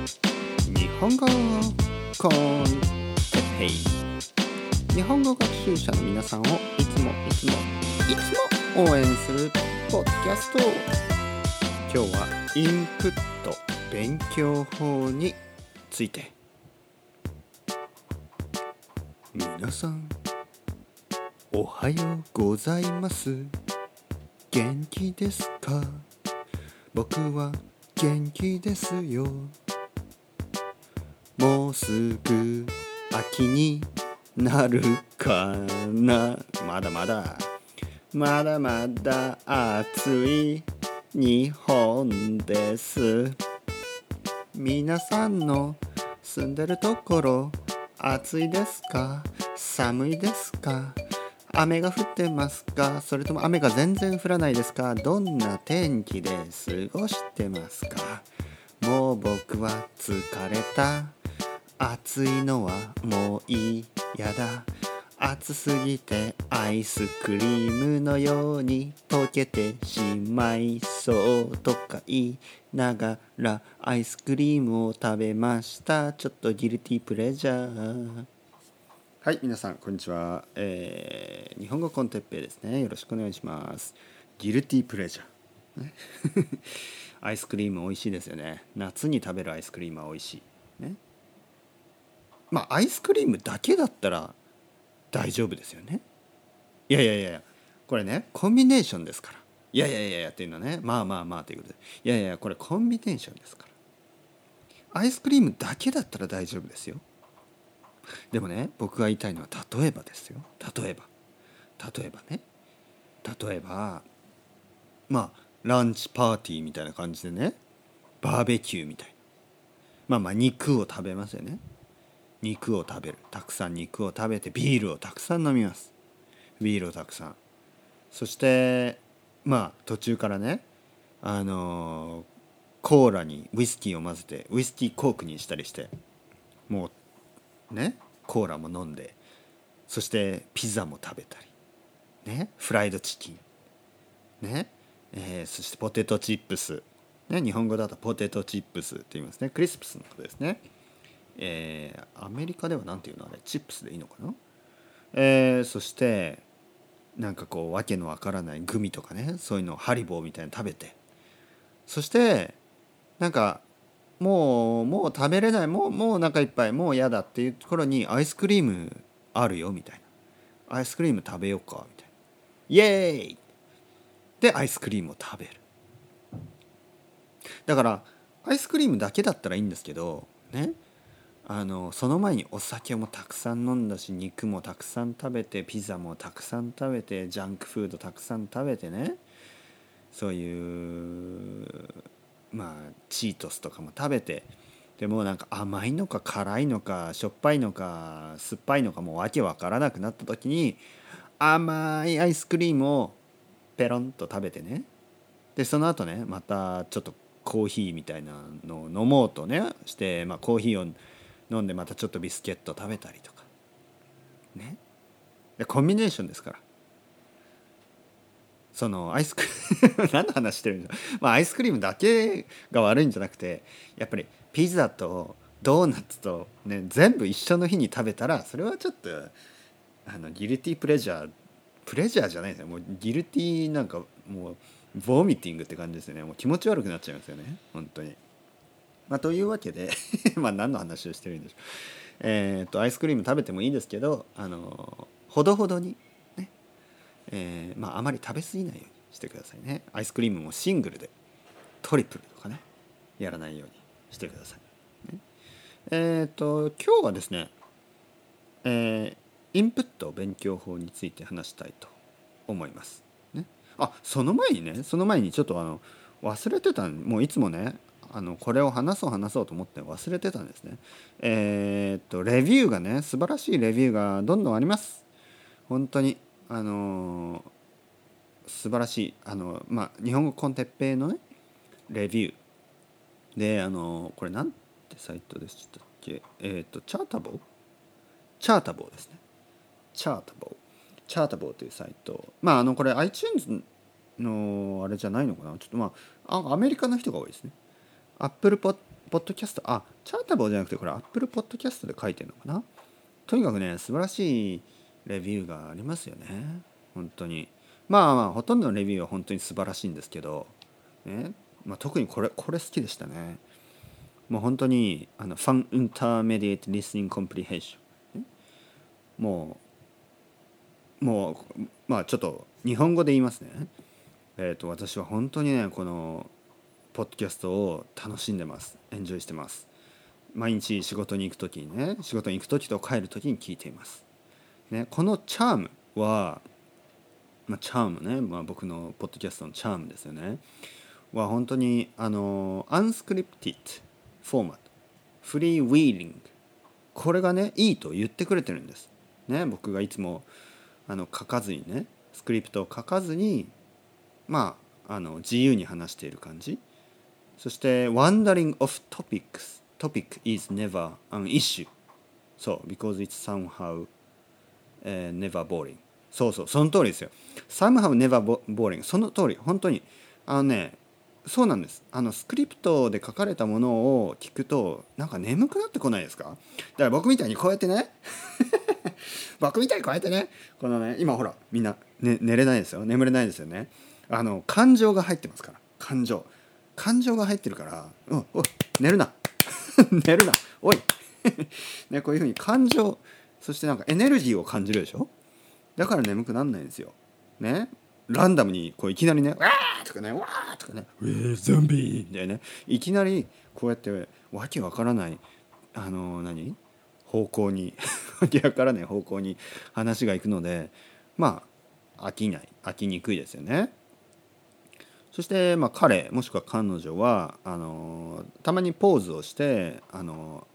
日本語コンテッペイ。日本語学習者の皆さんをいつもいつもいつも応援するポッドキャスト。今日はインプット勉強法について。皆さんおはようございます。元気ですか？僕は元気ですよ。もうすぐ秋になるかな。まだまだ。まだまだ暑い日本です。皆さんの住んでるところ暑いですか？寒いですか？雨が降ってますか？それとも雨が全然降らないですか？どんな天気で過ごしてますか？もう僕は疲れた。暑いのはもう嫌だ。暑すぎてアイスクリームのように溶けてしまいそうとか言いながらアイスクリームを食べました。ちょっとギルティープレジャー。はい皆さんこんにちは、えー、日本語コンテッペイですね。よろしくお願いします。ギルティープレジャー、ね、アイスクリーム美味しいですよね。夏に食べるアイスクリームは美味しい。ねまあアイスクリームだけだったら大丈夫ですよね。いやいやいやこれねコンビネーションですから。いやいやいやいやっていうのはね。まあまあまあということで。いやいやこれコンビネーションですから。アイスクリームだけだったら大丈夫ですよ。でもね僕が言いたいのは例えばですよ。例えば。例えばね。例えばまあランチパーティーみたいな感じでね。バーベキューみたいな。まあまあ肉を食べますよね。肉を食べる。たくさん肉を食べてビールをたくさん飲みます。ビールをたくさん。そしてまあ途中からねあの、コーラにウイスキーを混ぜてウイスキーコークにしたりしてもうねコーラも飲んでそしてピザも食べたりねフライドチキンね、えー、そしてポテトチップスね日本語だとポテトチップスって言いますね。クリスプスのことですね。えー、アメリカでは何ていうのあれチップスでいいのかな、えー、そしてなんかこう訳のわからないグミとかねそういうのをハリボーみたいに食べて。そしてなんかもうもう食べれないもうもうお腹いっぱいもう嫌だっていう頃にアイスクリームあるよみたいな。アイスクリーム食べようかみたいな。イエーイ！でアイスクリームを食べる。だからアイスクリームだけだったらいいんですけどね。あのその前にお酒もたくさん飲んだし肉もたくさん食べてピザもたくさん食べてジャンクフードたくさん食べてね。そういうまあチートスとかも食べて。でもなんか甘いのか辛いのかしょっぱいのか酸っぱいのかもう訳わからなくなった時に甘いアイスクリームをペロンと食べてね。でその後ねまたちょっとコーヒーみたいなのを飲もうとねして、まあ、コーヒーを飲んでまたちょっとビスケット食べたりとか。ね。でコンビネーションですから。そのアイスクリーム 何の話してるんだまあアイスクリームだけが悪いんじゃなくてやっぱりピザとドーナツとね全部一緒の日に食べたらそれはちょっとあのギルティープレジャープレジャーじゃないですよ。もうギルティーなんかもうボーミティングって感じですよね。もう気持ち悪くなっちゃいますよね。本当に。まあ、というわけで ま何の話をしてるんでしょう。えっ、とアイスクリーム食べてもいいですけどあのほどほどにね、えー、まああまり食べ過ぎないようにしてくださいね。アイスクリームもシングルでトリプルとかねやらないようにしてください。ね、えっ、と今日はですね、えー、インプット勉強法について話したいと思います。ね、あその前にねその前にちょっとあの忘れてたもういつもねあのこれを話そう話そうと思って忘れてたんですね。えー、っとレビューがね素晴らしいレビューがどんどんあります。本当にあのー、素晴らしいあのまあ日本語コンテッペイのねレビューであのー、これなんてサイトでしたっけ？え、っとチャータボー？チャータボーですね。チャータボーチャータボーというサイトまああのこれ iTunes のあれじゃないのかな？ちょっとまあアメリカの人が多いですね。アップルポッポッドキャストあチャータボーじゃなくてこれアップルポッドキャストで書いてるのかな？とにかくね素晴らしいレビューがありますよね。本当に。まあまあほとんどのレビューは本当に素晴らしいんですけど、ね。まあ、特にこれこれ好きでしたね。もう本当にあのファン・インターメディエイト・リスニング・コンプリヘーションもうもうまあちょっと日本語で言いますね。えっ、ー、と私は本当にねこのポッドキャストを楽しんでます。エンジョイしてます。毎日仕事に行く時にね仕事に行く時と帰る時に聞いています、ね、このチャームは、まあ、チャームね、まあ、僕のポッドキャストのチャームですよね。は本当にあのアンスクリプティッドフォーマットフリーウィーリングこれがねいいと言ってくれてるんです。ね僕がいつもあの書かずにねスクリプトを書かずにまああの自由に話している感じ。そして wandering of topics. Topic is never an issue. そう because it's somehow、uh, never boring. そうそうその通りですよ。somehow never boring. その通り。本当に。あのねそうなんです。あのスクリプトで書かれたものを聞くとなんか眠くなってこないですか？だから僕みたいにこうやってね。僕みたいにこうやってね。このね今ほらみんな、ね、寝れないですよ。眠れないですよね。あの感情が入ってますから。感情。感情が入ってるから「うんおい寝るな 寝るなおい ね、こういうふうに感情そしてなんかエネルギーを感じるでしょ？だから眠くなんないんですよ。ね？ランダムにこういきなりね「わー!」とかね「わー!」とかね「ウェーゾンビ!」みたいなねいきなりこうやってわけわからないあの何？方向に わけわからない方向に話がいくのでまあ飽きない飽きにくいですよね。そして、まあ、彼もしくは彼女はあのたまにポーズをしてあの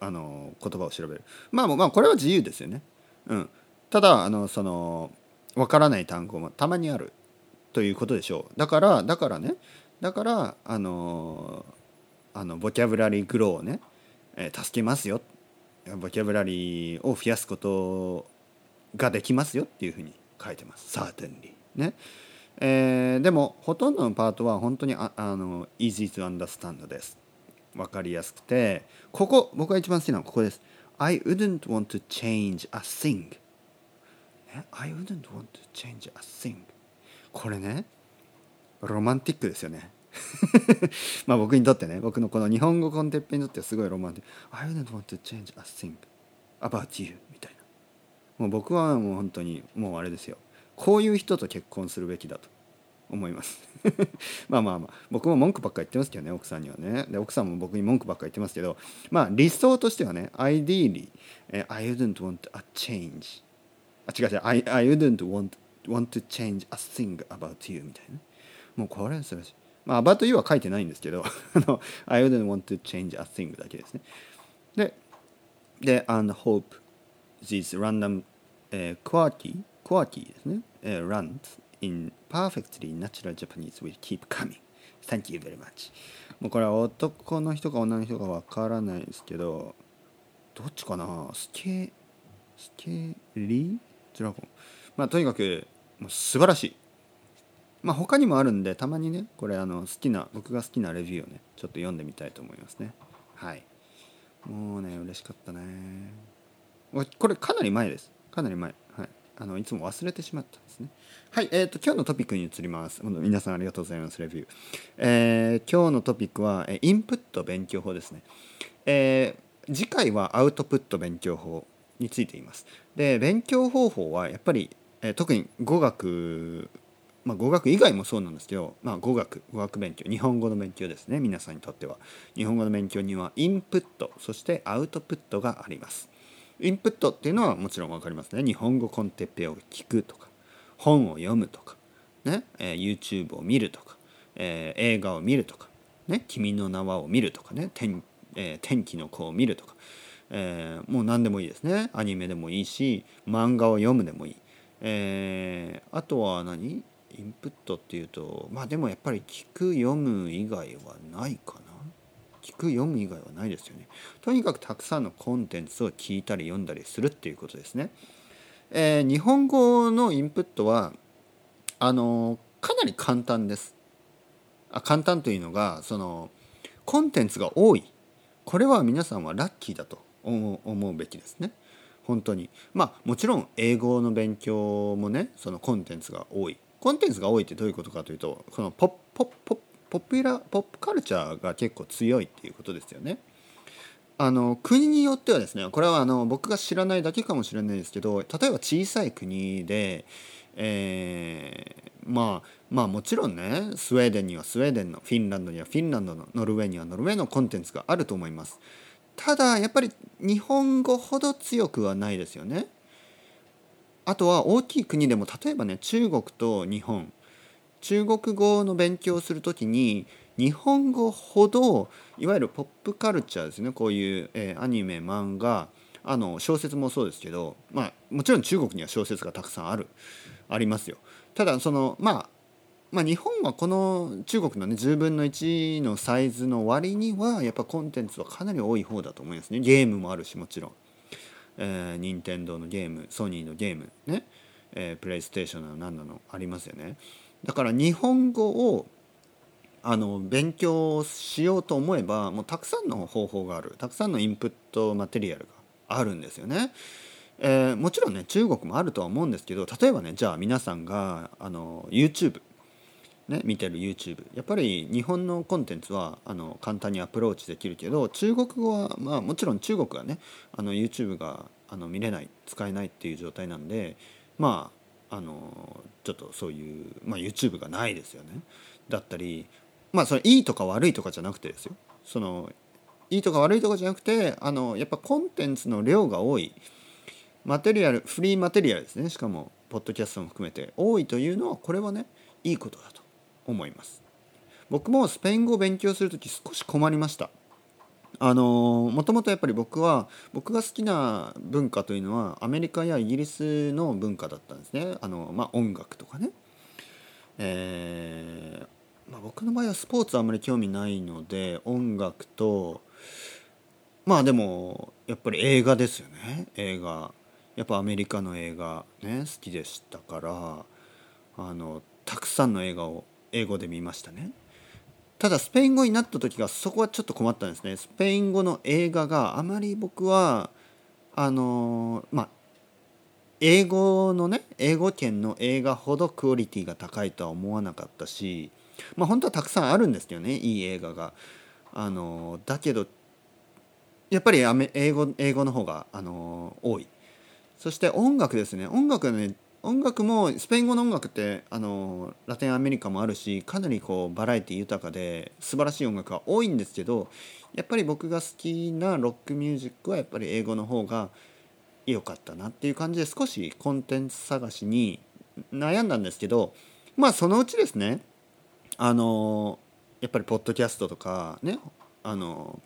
あの言葉を調べるまあまあこれは自由ですよね。うん、ただあのその分からない単語もたまにあるということでしょうだからだからねだからあのあのボキャブラリーグローをね、えー、助けますよボキャブラリーを増やすことができますよっていうふうに書いてます。Certainly ね。えー、でもほとんどのパートは本当にああの easy to understand です。分かりやすくてここ僕が一番好きなのはここです。I wouldn't want to change a thing. I wouldn't want to change a thing. これねロマンティックですよね。まあ僕にとってね僕のこの日本語コンテッペにとってはすごいロマンティック。I wouldn't want to change a thing about you みたいな。もう僕はもう本当にもうあれですよ。こういう人と結婚するべきだと思いますまあまあまあ僕も文句ばっかり言ってますけどね奥さんにはねで奥さんも僕に文句ばっかり言ってますけどまあ理想としてはね ideally、I wouldn't want a change あ違う違う I, I wouldn't want, want to change a thing about you みたいなもうこれは素晴らしいまあ about you は書いてないんですけど I wouldn't want to change a thing だけですねでで and hope these random、uh, quirky quirky ですね、uh, runs in perfectly natural Japanese will keep coming. Thank you very much. もうこれは男の人か女の人かわからないですけどどっちかな？スケスケリドラゴン？まあとにかくもう素晴らしい。まあ他にもあるんでたまにねこれあの好きな僕が好きなレビューをねちょっと読んでみたいと思いますね。はい。もうね嬉しかったね。これかなり前です。かなり前。あのいつも忘れてしまったんですね。はい、えーと、今日のトピックに移ります。皆さんありがとうございます、レビュー。えー、今日のトピックは、インプット勉強法ですね。えー、次回はアウトプット勉強法について言います。で、勉強方法はやっぱり、えー、特に語学、まあ、語学以外もそうなんですけど、まあ、語学、語学勉強、日本語の勉強ですね、皆さんにとっては。日本語の勉強にはインプット、そしてアウトプットがあります。インプットっていうのはもちろん分かりますね。日本語コンテッペを聞くとか本を読むとか、ねえー、YouTube を見るとか、えー、映画を見るとか、ね、君の名はを見るとかね天,、えー、天気の子を見るとか、えー、もう何でもいいですね。アニメでもいいし漫画を読むでもいい、えー、あとは何？インプットっていうとまあでもやっぱり聞く読む以外はないかな。聞く読む以外はないですよね。とにかくたくさんのコンテンツを聞いたり読んだりするっていうことですね、えー、日本語のインプットはあのかなり簡単です。あ簡単というのがそのコンテンツが多い。これは皆さんはラッキーだと思うべきですね。本当に。まあもちろん英語の勉強もねそのコンテンツが多い。コンテンツが多いってどういうことかというとこのポッポッポッポピュラポップカルチャーが結構強いっていうことですよね。あの国によってはですねこれはあの僕が知らないだけかもしれないですけど例えば小さい国で、えー、まあまあもちろんねスウェーデンにはスウェーデンのフィンランドにはフィンランドのノルウェーにはノルウェーのコンテンツがあると思います。ただやっぱり日本語ほど強くはないですよね。あとは大きい国でも例えばね中国と日本中国語の勉強をする時に日本語ほどいわゆるポップカルチャーですねこういう、えー、アニメ漫画あの小説もそうですけど、まあ、もちろん中国には小説がたくさんあるありますよ。ただそのまあまあ、日本はこの中国のね10分の1のサイズの割にはやっぱコンテンツはかなり多い方だと思いますね。ゲームもあるしもちろん、えー、任天堂のゲームソニーのゲームね、プレイステーションなの何なのありますよね。だから日本語をあの勉強しようと思えばもうたくさんの方法があるたくさんのインプットマテリアルがあるんですよね。えー、もちろんね中国もあるとは思うんですけど例えばねじゃあ皆さんがあの YouTube ね、見てる YouTube やっぱり日本のコンテンツはあの簡単にアプローチできるけど中国語は、まあ、もちろん中国はねあの YouTube があの見れない使えないっていう状態なんでまああのちょっとそういう、まあ、YouTube がないですよね。だったりまあそれいいとか悪いとかじゃなくてですよ。そのいいとか悪いとかじゃなくてあのやっぱコンテンツの量が多い。マテリアルフリーマテリアルですね。しかもポッドキャストも含めて。多いというのはこれはねいいことだと思います。僕もスペイン語を勉強する時少し困りました。あのもともとやっぱり僕は僕が好きな文化というのはアメリカやイギリスの文化だったんですね。あの、まあ、音楽とかね、えーまあ、僕の場合はスポーツあんまり興味ないので音楽とまあでもやっぱり映画ですよね。映画。やっぱアメリカの映画ね好きでしたからあのたくさんの映画を英語で見ましたね。ただスペイン語になった時がそこはちょっと困ったんですねスペイン語の映画があまり僕はあのまあ英語のね英語圏の映画ほどクオリティが高いとは思わなかったしまあ本当はたくさんあるんですけどねいい映画が。あのだけどやっぱり英語英語の方があの多い。そして音楽ですね音楽はね音楽もスペイン語の音楽ってあのラテンアメリカもあるしかなりこうバラエティ豊かで素晴らしい音楽が多いんですけどやっぱり僕が好きなロックミュージックはやっぱり英語の方が良かったなっていう感じで少しコンテンツ探しに悩んだんですけどまあそのうちですねあのやっぱりポッドキャストとかねあの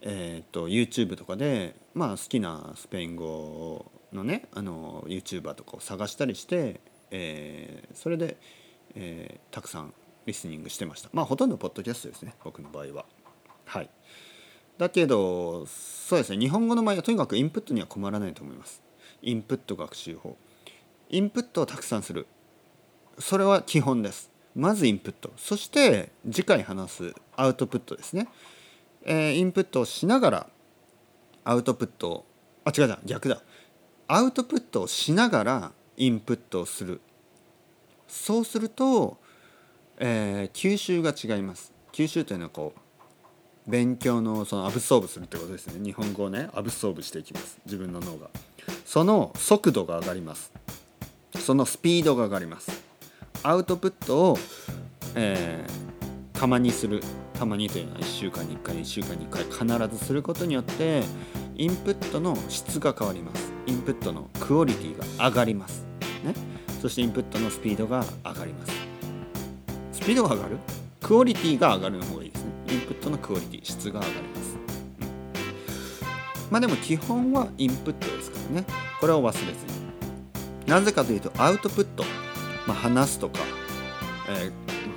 えっ、ー、と YouTube とかでまあ好きなスペイン語のねあの YouTuber とかを探したりして、えー、それで、えー、たくさんリスニングしてました。まあほとんどポッドキャストですね僕の場合は。はい。だけどそうですね日本語の場合はとにかくインプットには困らないと思います。インプット学習法。インプットをたくさんする。それは基本です。まずインプット。そして次回話すアウトプットですね、えー、インプットをしながらアウトプットあ違う違う逆だ。アウトプットをしながらインプットをする。そうすると、えー、吸収が違います。吸収というのはこう勉強のそのアブソーブするってことですね。日本語をねアブソーブしていきます。自分の脳が。その速度が上がります。そのスピードが上がります。アウトプットを、えー、たまにする。たまにというのは1週間に1回1週間に1回必ずすることによってインプットの質が変わります。インプットのクオリティが上がります、ね、そしてインプットのスピードが上がります。スピードが上がる？クオリティが上がるの方がいいですね。インプットのクオリティ質が上がります、まあでも基本はインプットですからね。これを忘れずに。なぜかというとアウトプット、まあ、話すとか、え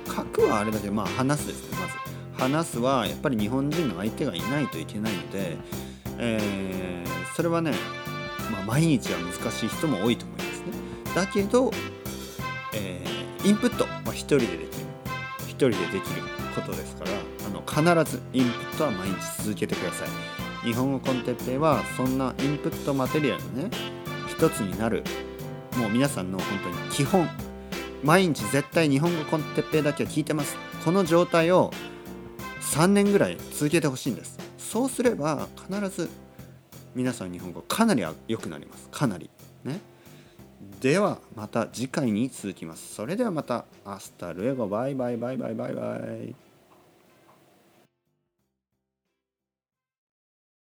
ー、書くはあれだけどまあ話すですねまず。話すはやっぱり日本人の相手がいないといけないので、えー、それはねまあ、毎日は難しい人も多いと思いますね。だけど、えー、インプットは、まあ、一人でできる。一人でできることですからあの必ずインプットは毎日続けてください。日本語コンテッペイはそんなインプットマテリアルがね一つになる。もう皆さんの本当に基本。毎日絶対日本語コンテッペイだけは聞いてます。この状態を3年ぐらい続けてほしいんです。そうすれば必ず皆さん日本語かなり良くなります。かなり。ね。ではまた次回に続きます。それではまた。 Hasta luego バイバイ。バイバイ。バイバイ。